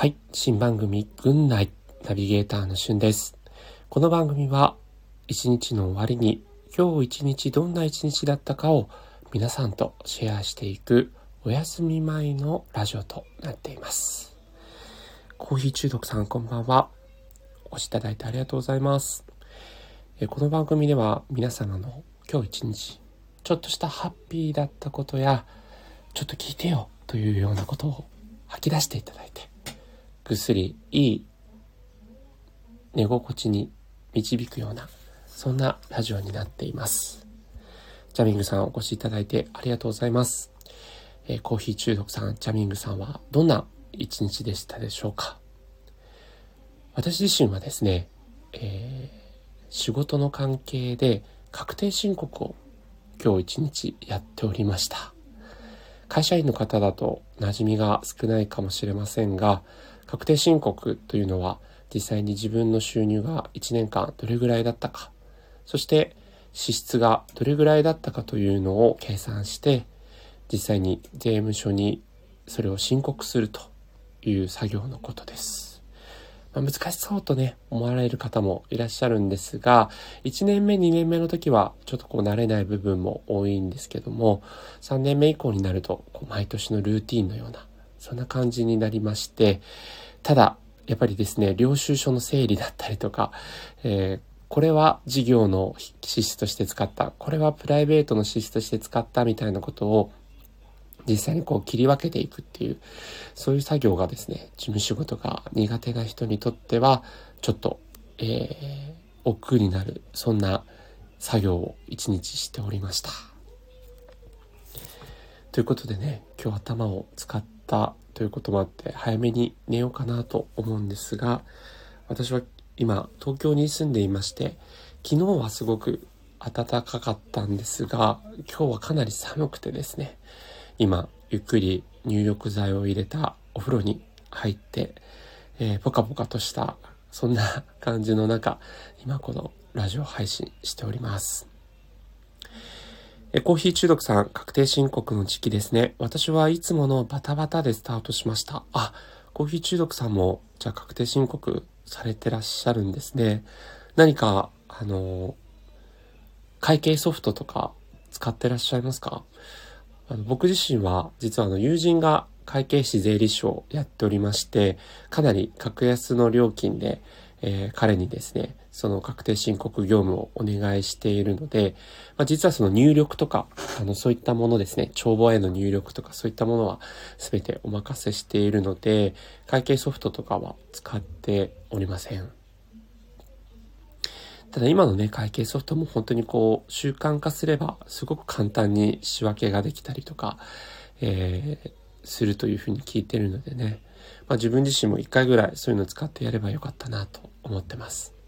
はい。新番組、軍内ナビゲーターのしゅんです。この番組は、一日の終わりに、今日一日どんな一日だったかを皆さんとシェアしていくお休み前のラジオとなっています。コーヒー中毒さんこんばんは。お越しいただいてありがとうございます。えこの番組では皆様の今日一日、ちょっとしたハッピーだったことや、ちょっと聞いてよというようなことを吐き出していただいて、ぐっすりいい寝心地に導くような、そんなラジオになっています。ジャミングさんお越しいただいてありがとうございます。えー、コーヒー中毒さん、ジャミングさんはどんな一日でしたでしょうか私自身はですね、えー、仕事の関係で確定申告を今日一日やっておりました。会社員の方だと馴染みが少ないかもしれませんが、確定申告というのは実際に自分の収入が1年間どれぐらいだったか、そして支出がどれぐらいだったかというのを計算して、実際に税務署にそれを申告するという作業のことです。まあ、難しそうとね、思われる方もいらっしゃるんですが、1年目、2年目の時はちょっとこう慣れない部分も多いんですけども、3年目以降になると、毎年のルーティンのような、そんな感じになりまして、ただ、やっぱりですね、領収書の整理だったりとか、えーこれは事業の支出として使った。これはプライベートの支出として使ったみたいなことを実際にこう切り分けていくっていう、そういう作業がですね、事務仕事が苦手な人にとっては、ちょっと、えー、億劫になる、そんな作業を一日しておりました。ということでね、今日頭を使ってたということもあって、早めに寝ようかなと思うんですが、私は今、東京に住んでいまして、昨日はすごく暖かかったんですが、今日はかなり寒くてですね、今、ゆっくり入浴剤を入れたお風呂に入って、えー、ポカポカとした、そんな感じの中、今このラジオ配信しております。えコーヒー中毒さん、確定申告の時期ですね。私はいつものバタバタでスタートしました。あ、コーヒー中毒さんも、じゃあ確定申告されてらっしゃるんですね。何か、あの、会計ソフトとか使ってらっしゃいますか？あの僕自身は実はあの友人が会計士税理士をやっておりまして、かなり格安の料金で、えー、彼にですね、その確定申告業務をお願いしているので、まあ、実はその入力とか、あの、そういったものですね、帳簿への入力とかそういったものは全てお任せしているので、会計ソフトとかは使っておりません。ただ今のね、会計ソフトも本当にこう、習慣化すれば、すごく簡単に仕分けができたりとか、えー、するというふうに聞いてるのでね、まあ、自分自身も一回ぐらいそういうのを使ってやればよかったなと思ってます。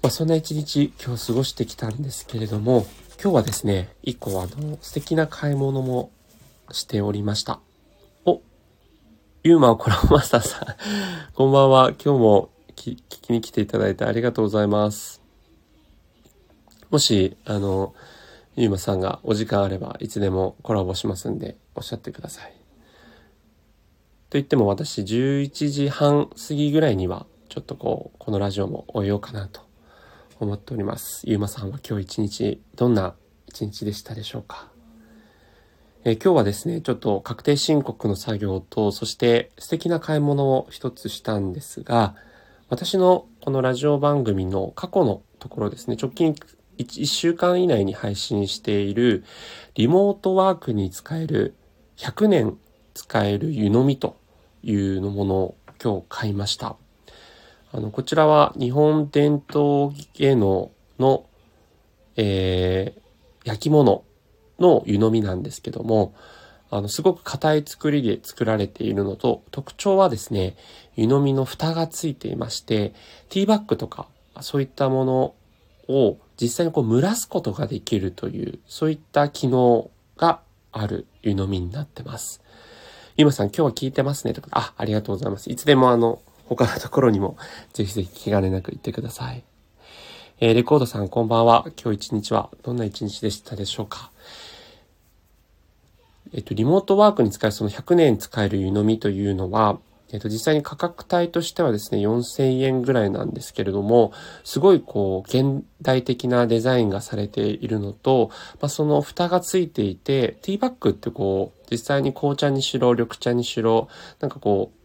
まあ、そんな一日今日過ごしてきたんですけれども、今日はですね、一個あの、素敵な買い物もしておりました。お、ユーマコラマスターさん、こんばんは。今日も聞きに来ていただいてありがとうございます。もし、あの、ゆうまさんがお時間あればいつでもコラボしますんでおっしゃってください。と言っても私11時半過ぎぐらいにはちょっとこう、このラジオも終えようかなと思っております。ゆうまさんは今日一日どんな一日でしたでしょうか？え今日はですね、ちょっと確定申告の作業と、そして素敵な買い物を一つしたんですが、私のこのラジオ番組の過去のところですね、直近 1, 1週間以内に配信しているリモートワークに使える100年使える湯飲みというのものを今日買いました。あの、こちらは日本伝統芸能の、えー、焼き物の湯飲みなんですけども、あの、すごく硬い作りで作られているのと、特徴はですね、湯飲みの蓋がついていまして、ティーバッグとか、そういったものを実際にこう蒸らすことができるという、そういった機能がある湯飲みになってます。ゆまさん今日は聞いてますねとか、あ、ありがとうございます。いつでもあの、他のところにもぜひぜひ気兼ねなく行ってください。えー、レコードさんこんばんは。今日一日はどんな一日でしたでしょうか？えっと、リモートワークに使えるその100年使える湯飲みというのは、えっと、実際に価格帯としてはですね、4000円ぐらいなんですけれども、すごいこう、現代的なデザインがされているのと、まあ、その蓋がついていて、ティーバッグってこう、実際に紅茶にしろ、緑茶にしろ、なんかこう、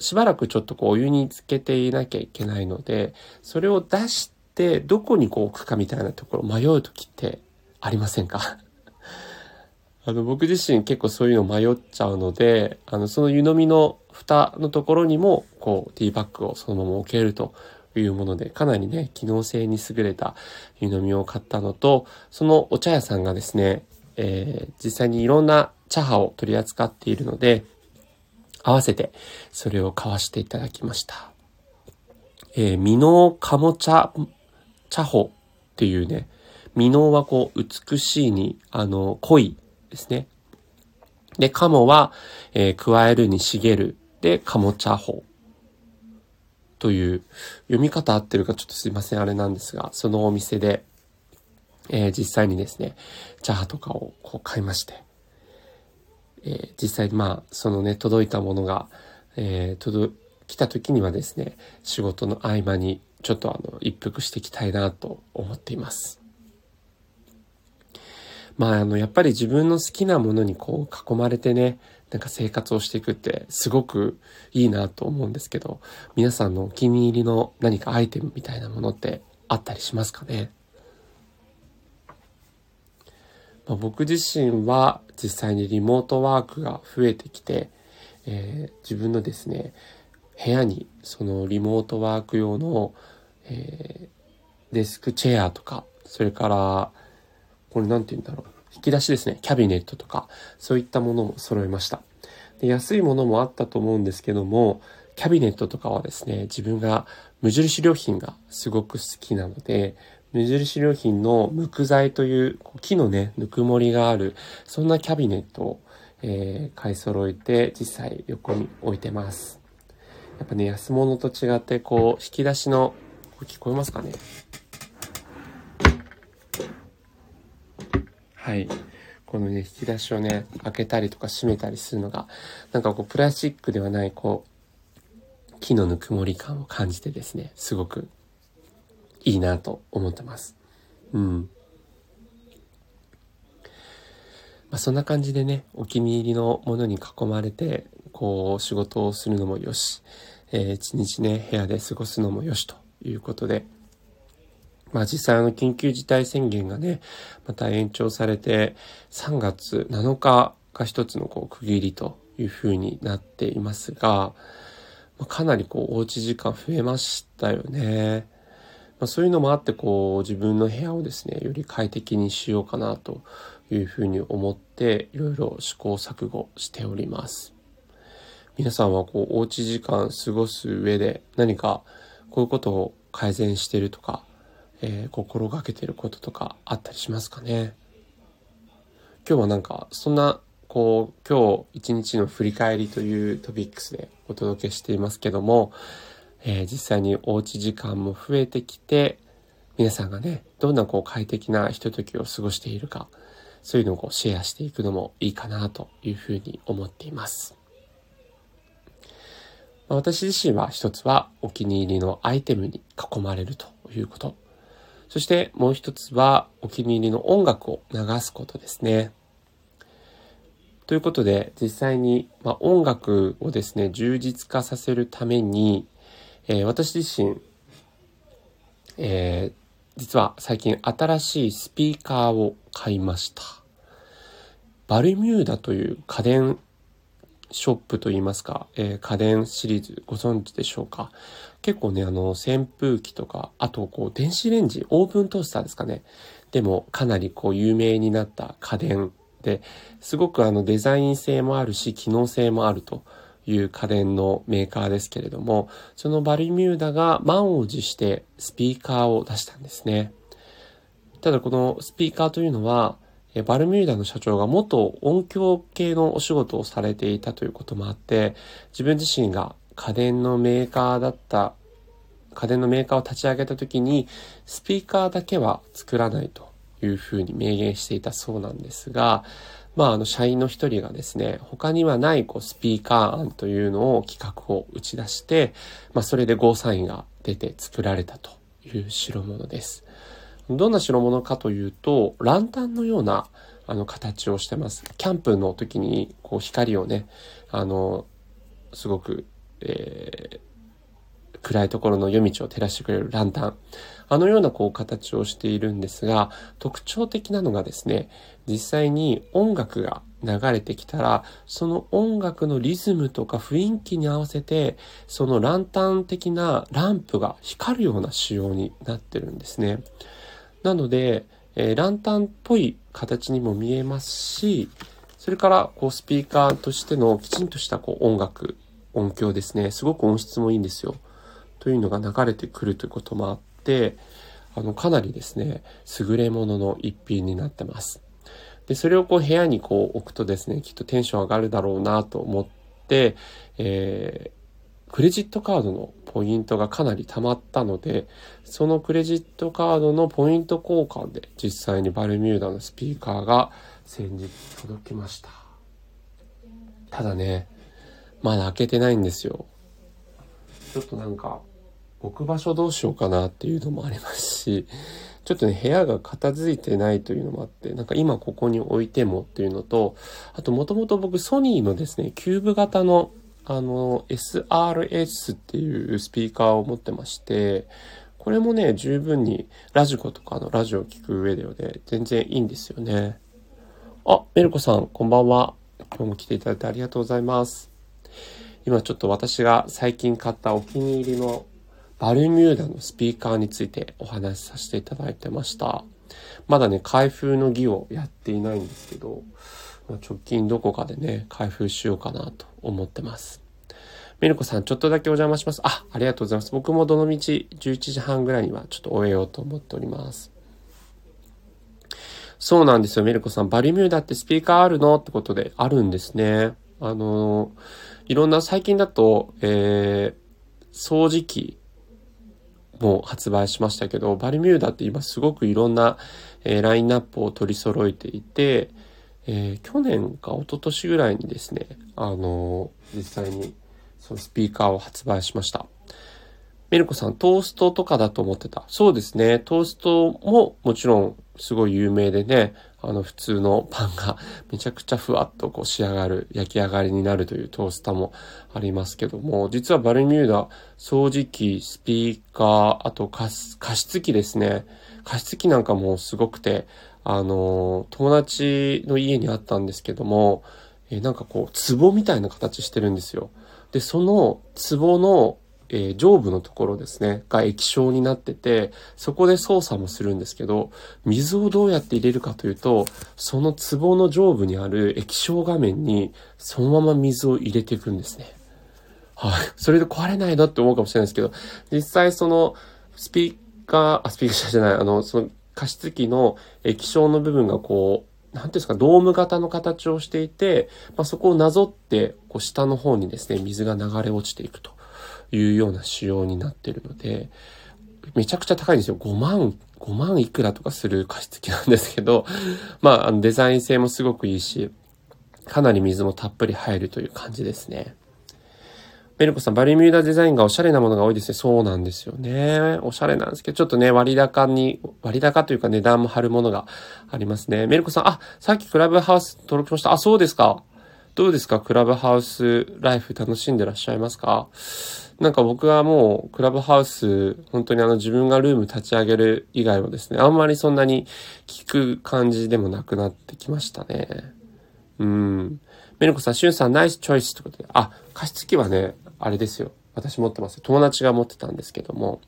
しばらくちょっとこう、お湯につけていなきゃいけないので、それを出して、どこにこう置くかみたいなところ迷う時ってありませんか？あの、僕自身結構そういうの迷っちゃうので、あの、その湯飲みの蓋のところにも、こう、ティーバッグをそのまま置けるというもので、かなりね、機能性に優れた湯飲みを買ったのと、そのお茶屋さんがですね、えー、実際にいろんな茶葉を取り扱っているので、合わせてそれを買わしていただきました。えー、ミノカモ茶、茶穂っていうね、ミノはこう、美しいに、あの、濃いですね。で、カモは、えー、加えるに茂る。で、カモチャホという読み方合ってるかちょっとすいません、あれなんですが、そのお店で、えー、実際にですね、茶葉とかをこう買いまして、えー、実際まあ、そのね、届いたものが、えー、届、来た時にはですね、仕事の合間にちょっとあの、一服していきたいなと思っています。まあ、あの、やっぱり自分の好きなものにこう囲まれてね、なんか生活をしていくってすごくいいなと思うんですけど、皆さんのお気に入りの何かアイテムみたいなものってあったりしますかね？まあ、僕自身は実際にリモートワークが増えてきて、えー、自分のですね、部屋にそのリモートワーク用の、えー、デスクチェアとか、それからこれなんて言うんだろう。引き出しですね。キャビネットとか、そういったものも揃えました。で安いものもあったと思うんですけども、キャビネットとかはですね、自分が無印良品がすごく好きなので、無印良品の無垢材という木のね、ぬくもりがある、そんなキャビネットを、えー、買い揃えて実際横に置いてます。やっぱね、安物と違ってこう、引き出しの、こ聞こえますかね？はい。このね、引き出しをね、開けたりとか閉めたりするのが、なんかこう、プラスチックではない、こう、木のぬくもり感を感じてですね、すごくいいなと思ってます。うん。まあ、そんな感じでね、お気に入りのものに囲まれて、こう、仕事をするのもよし、えー、一日ね、部屋で過ごすのもよしということで、まあ実際あの緊急事態宣言がね、また延長されて3月7日が一つのこう区切りというふうになっていますが、ま、かなりこうおうち時間増えましたよね。まあ、そういうのもあってこう自分の部屋をですね、より快適にしようかなというふうに思っていろいろ試行錯誤しております。皆さんはこうおうち時間過ごす上で何かこういうことを改善してるとかえー、心がけてることとかあったりしますかね？今日はなんかそんなこう今日一日の振り返りというトピックスでお届けしていますけども、えー、実際におうち時間も増えてきて皆さんがねどんなこう快適なひとときを過ごしているかそういうのをこうシェアしていくのもいいかなというふうに思っています。私自身は一つはお気に入りのアイテムに囲まれるということ。そしてもう一つはお気に入りの音楽を流すことですね。ということで実際に、まあ、音楽をですね充実化させるために、えー、私自身、えー、実は最近新しいスピーカーを買いました。バルミューダという家電ショップといいますか、えー、家電シリーズご存知でしょうか結構ね、あの、扇風機とか、あとこう、電子レンジ、オーブントースターですかね。でも、かなりこう、有名になった家電で、すごくあの、デザイン性もあるし、機能性もあるという家電のメーカーですけれども、そのバルミューダが満を持してスピーカーを出したんですね。ただこのスピーカーというのは、バルミューダの社長が元音響系のお仕事をされていたということもあって、自分自身が家電のメーカーだった、家電のメーカーを立ち上げた時に、スピーカーだけは作らないというふうに明言していたそうなんですが、まあ、あの、社員の一人がですね、他にはないこうスピーカー案というのを企画を打ち出して、まあ、それでゴーサインが出て作られたという代物です。どんな代物かというと、ランタンのような、あの、形をしてます。キャンプの時に、こう、光をね、あの、すごく、えー、暗いところの夜道を照らしてくれるランタン。あのようなこう形をしているんですが、特徴的なのがですね、実際に音楽が流れてきたら、その音楽のリズムとか雰囲気に合わせて、そのランタン的なランプが光るような仕様になってるんですね。なので、えー、ランタンっぽい形にも見えますし、それからこうスピーカーとしてのきちんとしたこう音楽、音響ですね。すごく音質もいいんですよ。というのが流れてくるということもあっ、あの、かなりですね、優れものの一品になってます。で、それをこう部屋にこう置くとですね、きっとテンション上がるだろうなと思って、えー、クレジットカードのポイントがかなり溜まったので、そのクレジットカードのポイント交換で実際にバルミューダのスピーカーが先日届きました。ただね、まだ開けてないんですよ。ちょっとなんか、置く場所どうしようかなっていうのもありますし、ちょっとね、部屋が片付いてないというのもあって、なんか今ここに置いてもっていうのと、あともともと僕ソニーのですね、キューブ型のあの SRS っていうスピーカーを持ってまして、これもね、十分にラジコとかのラジオを聴く上ではね、全然いいんですよね。あ、メルコさん、こんばんは。今日も来ていただいてありがとうございます。今ちょっと私が最近買ったお気に入りのバルミューダのスピーカーについてお話しさせていただいてました。まだね、開封の儀をやっていないんですけど、まあ、直近どこかでね、開封しようかなと思ってます。メルコさん、ちょっとだけお邪魔します。あ、ありがとうございます。僕もどのみち11時半ぐらいにはちょっと終えようと思っております。そうなんですよ、メルコさん。バルミューダってスピーカーあるのってことで、あるんですね。あのいろんな最近だと、えー、掃除機も発売しましたけど、バルミューダって今すごくいろんな、えー、ラインナップを取り揃えていて、えー、去年か一昨年ぐらいにですね、あのー、実際にそのスピーカーを発売しました。メルコさん、トーストとかだと思ってた。そうですね。トーストももちろんすごい有名でね、あの普通のパンが めちゃくちゃふわっとこう仕上がる、焼き上がりになるというトースターもありますけども、実はバルミューダ、掃除機、スピーカー、あと加湿器ですね。加湿器なんかもすごくて、あの、友達の家にあったんですけども、えなんかこう、壺みたいな形してるんですよ。で、その壺のえー、上部のところですね、が液晶になってて、そこで操作もするんですけど、水をどうやって入れるかというと、その壺の上部にある液晶画面に、そのまま水を入れていくんですね。はい。それで壊れないなって思うかもしれないですけど、実際その、スピーカー、あ、スピーカーじゃない、あの、その加湿器の液晶の部分がこう、なんていうんですか、ドーム型の形をしていて、まあ、そこをなぞって、こう下の方にですね、水が流れ落ちていくと。いうような仕様になってるので、めちゃくちゃ高いんですよ。5万、5万いくらとかする加湿器なんですけど、まあ、あのデザイン性もすごくいいし、かなり水もたっぷり入るという感じですね。メルコさん、バルミューダデザインがおしゃれなものが多いですね。そうなんですよね。おしゃれなんですけど、ちょっとね、割高に、割高というか値段も張るものがありますね。メルコさん、あ、さっきクラブハウス登録しました。あ、そうですか。どうですか？クラブハウスライフ楽しんでらっしゃいますか？なんか僕はもうクラブハウス、本当にあの自分がルーム立ち上げる以外はですね、あんまりそんなに聞く感じでもなくなってきましたね。うん。メルコさん、シュンさんナイスチョイスってことで。あ、加湿器はね、あれですよ。私持ってます友達が持ってたんですけども。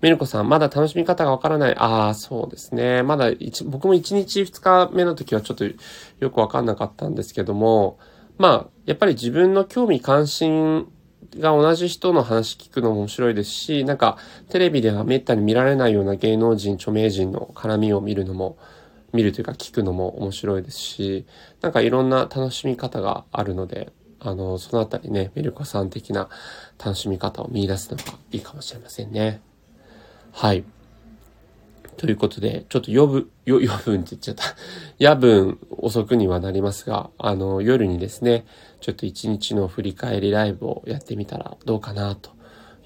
メルコさん、まだ楽しみ方がわからない。ああ、そうですね。まだ僕も1日2日目の時はちょっとよくわかんなかったんですけども、まあ、やっぱり自分の興味関心が同じ人の話聞くのも面白いですし、なんかテレビではめったに見られないような芸能人、著名人の絡みを見るのも、見るというか聞くのも面白いですし、なんかいろんな楽しみ方があるので、あの、そのあたりね、メルコさん的な楽しみ方を見出すのがいいかもしれませんね。はい。ということで、ちょっと夜分、夜分 って言っちゃった。夜分遅くにはなりますが、あの、夜にですね、ちょっと一日の振り返りライブをやってみたらどうかなと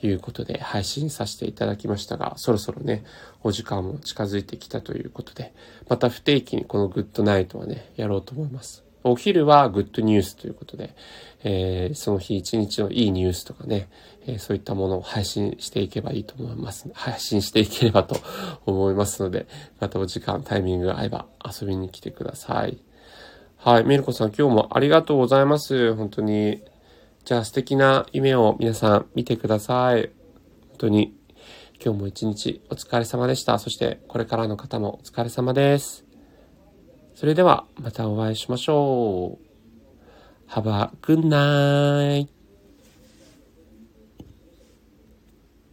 いうことで配信させていただきましたが、そろそろね、お時間も近づいてきたということで、また不定期にこのグッドナイトはね、やろうと思います。お昼はグッドニュースということで、えー、その日一日のいいニュースとかね、えー、そういったものを配信していけばいいと思います。配信していければと思いますので、またお時間、タイミングが合えば遊びに来てください。はい、メルコさん今日もありがとうございます。本当に。じゃあ素敵な夢を皆さん見てください。本当に今日も一日お疲れ様でした。そしてこれからの方もお疲れ様です。それではまたお会いしましょう。Have a good night.